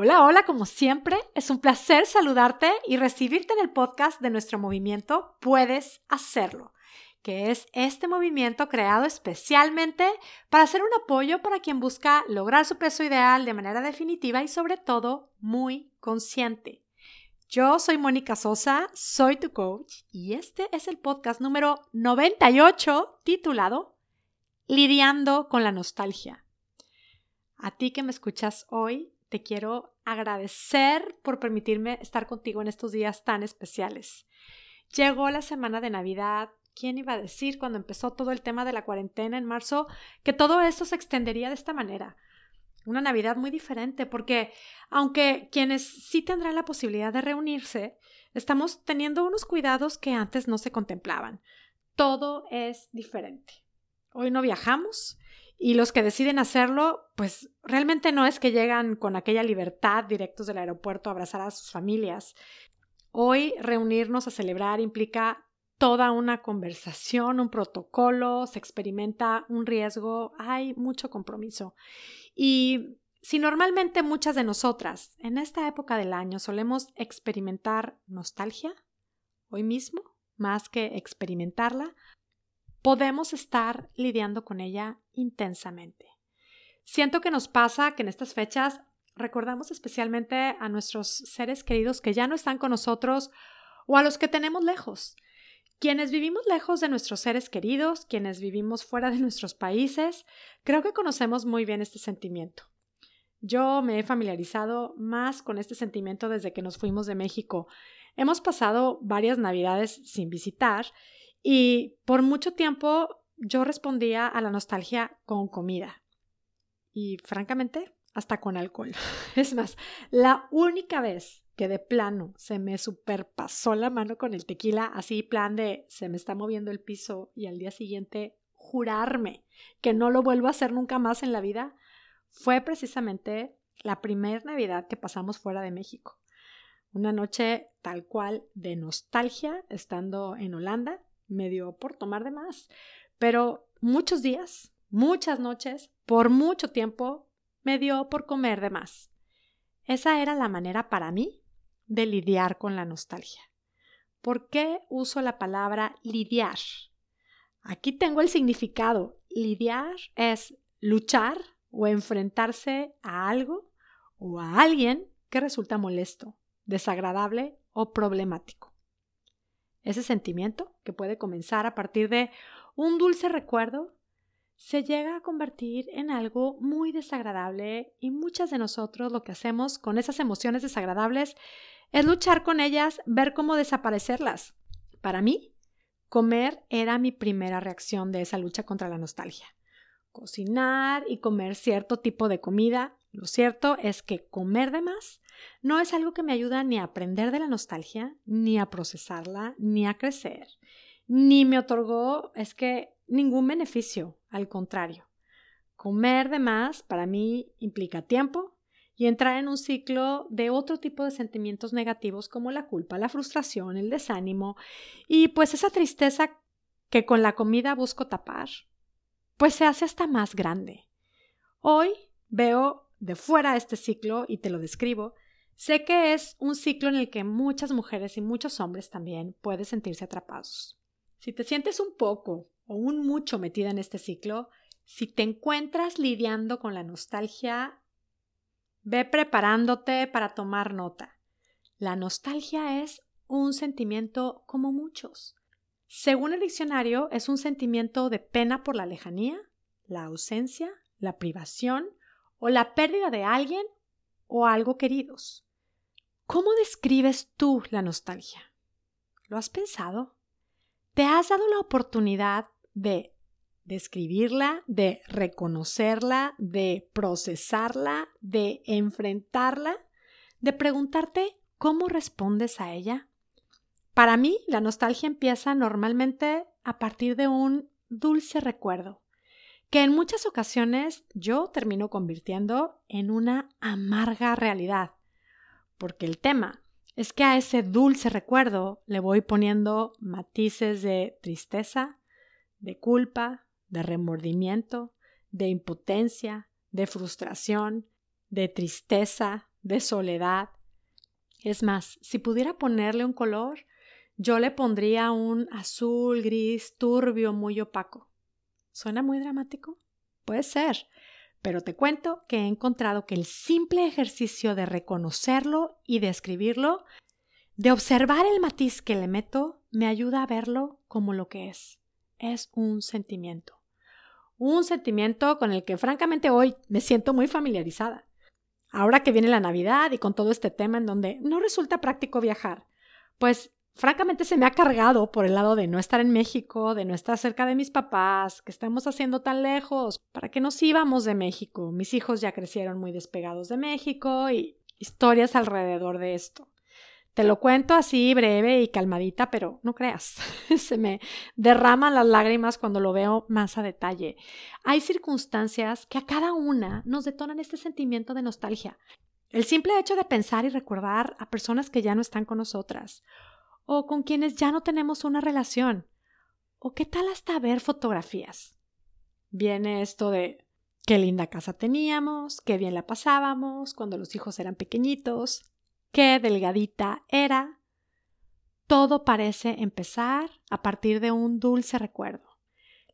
Hola, hola, como siempre, es un placer saludarte y recibirte en el podcast de nuestro movimiento Puedes Hacerlo, que es este movimiento creado especialmente para ser un apoyo para quien busca lograr su peso ideal de manera definitiva y sobre todo muy consciente. Yo soy Mónica Sosa, soy tu coach y este es el podcast número 98 titulado Lidiando con la nostalgia. A ti que me escuchas hoy, te quiero agradecer por permitirme estar contigo en estos días tan especiales. Llegó la semana de Navidad. ¿Quién iba a decir cuando empezó todo el tema de la cuarentena en marzo que todo esto se extendería de esta manera? Una Navidad muy diferente porque aunque quienes sí tendrán la posibilidad de reunirse, estamos teniendo unos cuidados que antes no se contemplaban. Todo es diferente. Hoy no viajamos, y los que deciden hacerlo, pues realmente no es que llegan con aquella libertad directos del aeropuerto a abrazar a sus familias. Hoy reunirnos a celebrar implica toda una conversación, un protocolo, se experimenta un riesgo, hay mucho compromiso. Y si normalmente muchas de nosotras en esta época del año solemos experimentar nostalgia, hoy mismo, más que experimentarla, podemos estar lidiando con ella intensamente. Siento que nos pasa que en estas fechas recordamos especialmente a nuestros seres queridos que ya no están con nosotros o a los que tenemos lejos. Quienes vivimos lejos de nuestros seres queridos, quienes vivimos fuera de nuestros países, creo que conocemos muy bien este sentimiento. Yo me he familiarizado más con este sentimiento desde que nos fuimos de México. Hemos pasado varias navidades sin visitar y por mucho tiempo yo respondía a la nostalgia con comida. Y francamente, hasta con alcohol. Es más, la única vez que de plano se me superpasó la mano con el tequila, así plan de se me está moviendo el piso y al día siguiente jurarme que no lo vuelvo a hacer nunca más en la vida, fue precisamente la primera Navidad que pasamos fuera de México. Una noche tal cual de nostalgia estando en Holanda me dio por tomar de más. Pero muchos días, muchas noches, por mucho tiempo, me dio por comer de más. Esa era la manera para mí de lidiar con la nostalgia. ¿Por qué uso la palabra lidiar? Aquí tengo el significado. Lidiar es luchar o enfrentarse a algo o a alguien que resulta molesto, desagradable o problemático. Ese sentimiento, que puede comenzar a partir de un dulce recuerdo, se llega a convertir en algo muy desagradable y muchas de nosotros lo que hacemos con esas emociones desagradables es luchar con ellas, ver cómo desaparecerlas. Para mí, comer era mi primera reacción de esa lucha contra la nostalgia. Cocinar y comer cierto tipo de comida lo cierto es que comer de más no es algo que me ayuda ni a aprender de la nostalgia, ni a procesarla, ni a crecer, ni me otorgó, es que, ningún beneficio, al contrario. Comer de más para mí implica tiempo y entrar en un ciclo de otro tipo de sentimientos negativos como la culpa, la frustración, el desánimo y pues esa tristeza que con la comida busco tapar, pues se hace hasta más grande. Hoy veo de fuera este ciclo y te lo describo, sé que es un ciclo en el que muchas mujeres y muchos hombres también pueden sentirse atrapados. Si te sientes un poco o un mucho metida en este ciclo, si te encuentras lidiando con la nostalgia, ve preparándote para tomar nota. La nostalgia es un sentimiento como muchos. Según el diccionario, es un sentimiento de pena por la lejanía, la ausencia, la privación o la pérdida de alguien o algo queridos. ¿Cómo describes tú la nostalgia? ¿Lo has pensado? ¿Te has dado la oportunidad de describirla, de reconocerla, de procesarla, de enfrentarla, de preguntarte cómo respondes a ella? Para mí, la nostalgia empieza normalmente a partir de un dulce recuerdo, que en muchas ocasiones yo termino convirtiendo en una amarga realidad, porque el tema es que a ese dulce recuerdo le voy poniendo matices de tristeza, de culpa, de remordimiento, de impotencia, de frustración, de tristeza, de soledad. Es más, si pudiera ponerle un color, yo le pondría un azul, gris, turbio, muy opaco. ¿Suena muy dramático? Puede ser, pero te cuento que he encontrado que el simple ejercicio de reconocerlo y de escribirlo, de observar el matiz que le meto, me ayuda a verlo como lo que es. Es un sentimiento. Un sentimiento con el que francamente hoy me siento muy familiarizada. Ahora que viene la Navidad y con todo este tema en donde no resulta práctico viajar, pues francamente se me ha cargado por el lado de no estar en México, de no estar cerca de mis papás, que estamos haciendo tan lejos, para que nos íbamos de México. Mis hijos ya crecieron muy despegados de México y historias alrededor de esto. Te lo cuento así breve y calmadita, pero no creas, se me derraman las lágrimas cuando lo veo más a detalle. Hay circunstancias que a cada una nos detonan este sentimiento de nostalgia. El simple hecho de pensar y recordar a personas que ya no están con nosotras, o con quienes ya no tenemos una relación, o qué tal hasta ver fotografías. Viene esto de qué linda casa teníamos, qué bien la pasábamos cuando los hijos eran pequeñitos, qué delgadita era. Todo parece empezar a partir de un dulce recuerdo.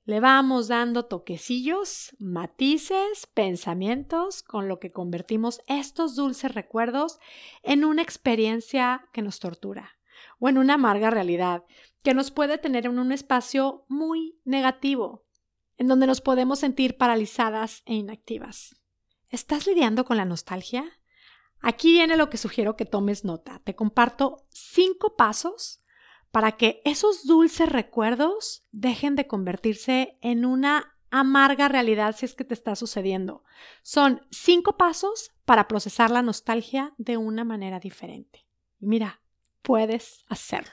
Le vamos dando toquecillos, matices, pensamientos, con lo que convertimos estos dulces recuerdos en una experiencia que nos tortura o en una amarga realidad que nos puede tener en un espacio muy negativo, en donde nos podemos sentir paralizadas e inactivas. ¿Estás lidiando con la nostalgia? Aquí viene lo que sugiero que tomes nota. Te comparto cinco pasos para que esos dulces recuerdos dejen de convertirse en una amarga realidad si es que te está sucediendo. Son cinco pasos para procesar la nostalgia de una manera diferente. Mira, puedes hacerlo.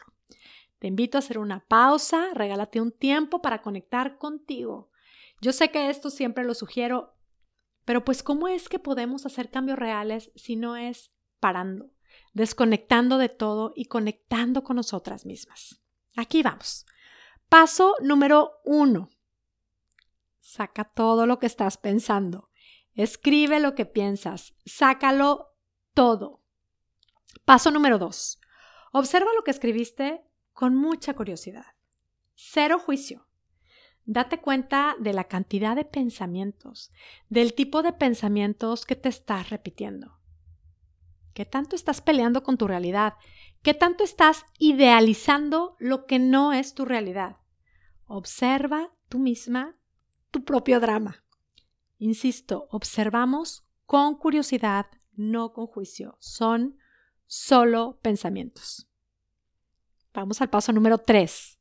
Te invito a hacer una pausa, regálate un tiempo para conectar contigo. Yo sé que esto siempre lo sugiero pero pues ¿cómo es que podemos hacer cambios reales si no es parando, desconectando de todo y conectando con nosotras mismas? Aquí vamos. Paso número uno. Saca todo lo que estás pensando. Escribe lo que piensas. Sácalo todo. Paso número dos. Observa lo que escribiste con mucha curiosidad. Cero juicio. Date cuenta de la cantidad de pensamientos, del tipo de pensamientos que te estás repitiendo. ¿Qué tanto estás peleando con tu realidad? ¿Qué tanto estás idealizando lo que no es tu realidad? Observa tú misma tu propio drama. Insisto, observamos con curiosidad, no con juicio. Son solo pensamientos. Vamos al paso número 3.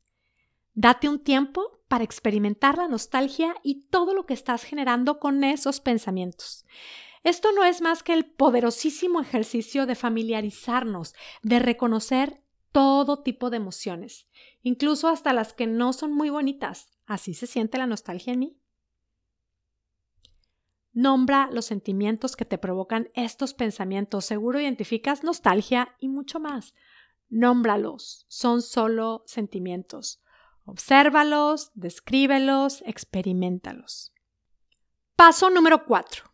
Date un tiempo para experimentar la nostalgia y todo lo que estás generando con esos pensamientos. Esto no es más que el poderosísimo ejercicio de familiarizarnos, de reconocer todo tipo de emociones, incluso hasta las que no son muy bonitas. Así se siente la nostalgia en mí. Nombra los sentimientos que te provocan estos pensamientos. Seguro identificas nostalgia y mucho más. Nómbralos. Son solo sentimientos. Obsérvalos, descríbelos, experimentalos. Paso número 4.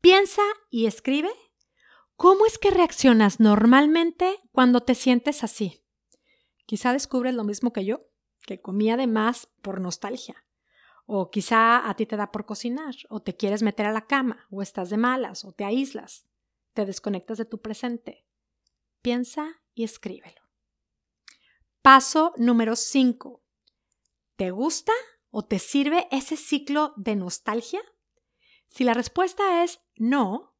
Piensa y escribe cómo es que reaccionas normalmente cuando te sientes así. Quizá descubres lo mismo que yo, que comía de más por nostalgia. O quizá a ti te da por cocinar, o te quieres meter a la cama, o estás de malas, o te aíslas, te desconectas de tu presente. Piensa y escríbelo. Paso número 5. ¿Te gusta o te sirve ese ciclo de nostalgia? Si la respuesta es no,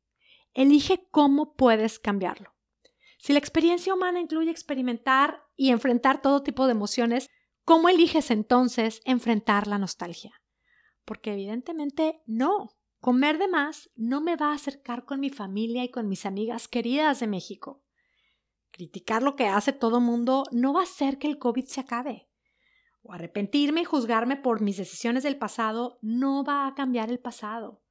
elige cómo puedes cambiarlo. Si la experiencia humana incluye experimentar y enfrentar todo tipo de emociones, ¿cómo eliges entonces enfrentar la nostalgia? Porque evidentemente no. Comer de más no me va a acercar con mi familia y con mis amigas queridas de México. Criticar lo que hace todo mundo no va a hacer que el COVID se acabe o arrepentirme y juzgarme por mis decisiones del pasado no va a cambiar el pasado.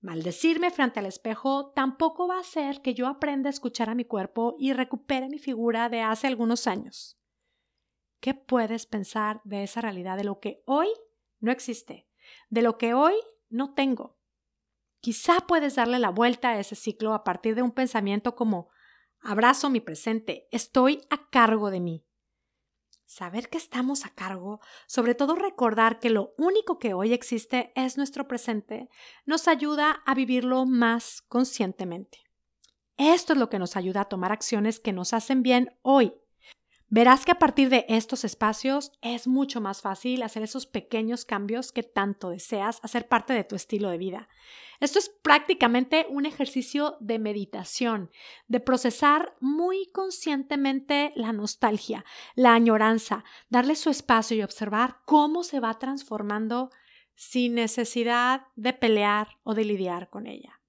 Maldecirme frente al espejo tampoco va a hacer que yo aprenda a escuchar a mi cuerpo y recupere mi figura de hace algunos años. ¿Qué puedes pensar de esa realidad, de lo que hoy no existe, de lo que hoy no tengo? Quizá puedes darle la vuelta a ese ciclo a partir de un pensamiento como abrazo mi presente, estoy a cargo de mí. Saber que estamos a cargo, sobre todo recordar que lo único que hoy existe es nuestro presente, nos ayuda a vivirlo más conscientemente. Esto es lo que nos ayuda a tomar acciones que nos hacen bien hoy Verás que a partir de estos espacios es mucho más fácil hacer esos pequeños cambios que tanto deseas hacer parte de tu estilo de vida. Esto es prácticamente un ejercicio de meditación, de procesar muy conscientemente la nostalgia, la añoranza, darle su espacio y observar cómo se va transformando sin necesidad de pelear o de lidiar con ella.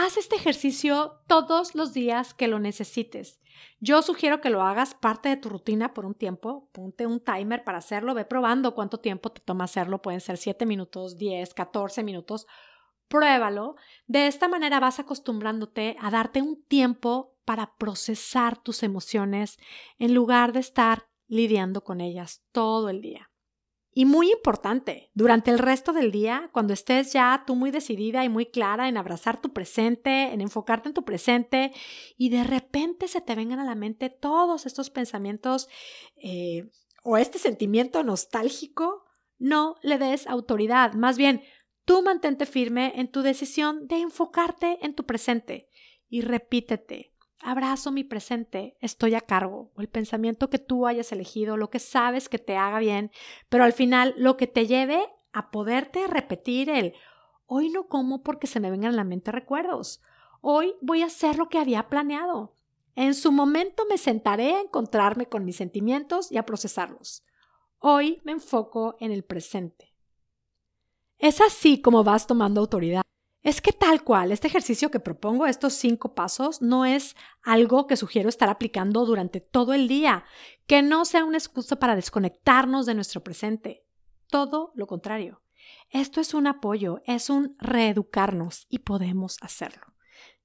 Haz este ejercicio todos los días que lo necesites. Yo sugiero que lo hagas parte de tu rutina por un tiempo. Ponte un timer para hacerlo. Ve probando cuánto tiempo te toma hacerlo. Pueden ser 7 minutos, 10, 14 minutos. Pruébalo. De esta manera vas acostumbrándote a darte un tiempo para procesar tus emociones en lugar de estar lidiando con ellas todo el día. Y muy importante, durante el resto del día, cuando estés ya tú muy decidida y muy clara en abrazar tu presente, en enfocarte en tu presente, y de repente se te vengan a la mente todos estos pensamientos eh, o este sentimiento nostálgico, no le des autoridad. Más bien, tú mantente firme en tu decisión de enfocarte en tu presente y repítete, Abrazo mi presente, estoy a cargo, el pensamiento que tú hayas elegido, lo que sabes que te haga bien, pero al final lo que te lleve a poderte repetir el hoy no como porque se me vengan a la mente recuerdos, hoy voy a hacer lo que había planeado. En su momento me sentaré a encontrarme con mis sentimientos y a procesarlos. Hoy me enfoco en el presente. Es así como vas tomando autoridad es que tal cual, este ejercicio que propongo, estos cinco pasos, no es algo que sugiero estar aplicando durante todo el día, que no sea una excusa para desconectarnos de nuestro presente. Todo lo contrario. Esto es un apoyo, es un reeducarnos y podemos hacerlo.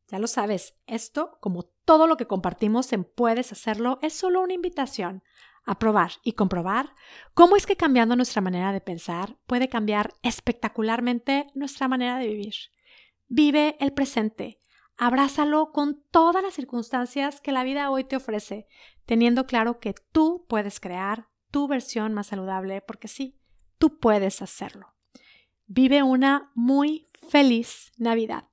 Ya lo sabes, esto, como todo lo que compartimos en Puedes hacerlo, es solo una invitación a probar y comprobar cómo es que cambiando nuestra manera de pensar puede cambiar espectacularmente nuestra manera de vivir. Vive el presente. Abrázalo con todas las circunstancias que la vida hoy te ofrece, teniendo claro que tú puedes crear tu versión más saludable, porque sí, tú puedes hacerlo. Vive una muy feliz Navidad.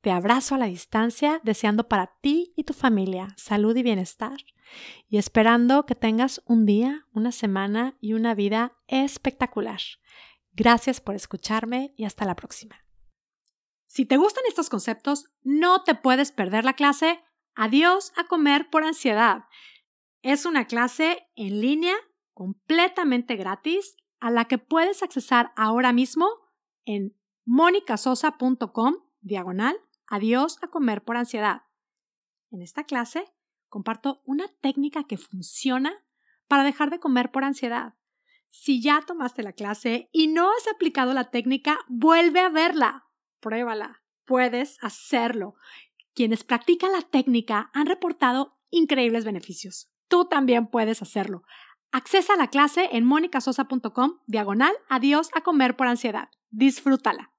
Te abrazo a la distancia, deseando para ti y tu familia salud y bienestar, y esperando que tengas un día, una semana y una vida espectacular. Gracias por escucharme y hasta la próxima. Si te gustan estos conceptos, no te puedes perder la clase Adiós a comer por ansiedad. Es una clase en línea completamente gratis a la que puedes accesar ahora mismo en monicasosa.com diagonal Adiós a comer por ansiedad. En esta clase comparto una técnica que funciona para dejar de comer por ansiedad. Si ya tomaste la clase y no has aplicado la técnica, vuelve a verla pruébala, puedes hacerlo. Quienes practican la técnica han reportado increíbles beneficios. Tú también puedes hacerlo. Accesa a la clase en monicasosa.com diagonal adiós a comer por ansiedad. Disfrútala.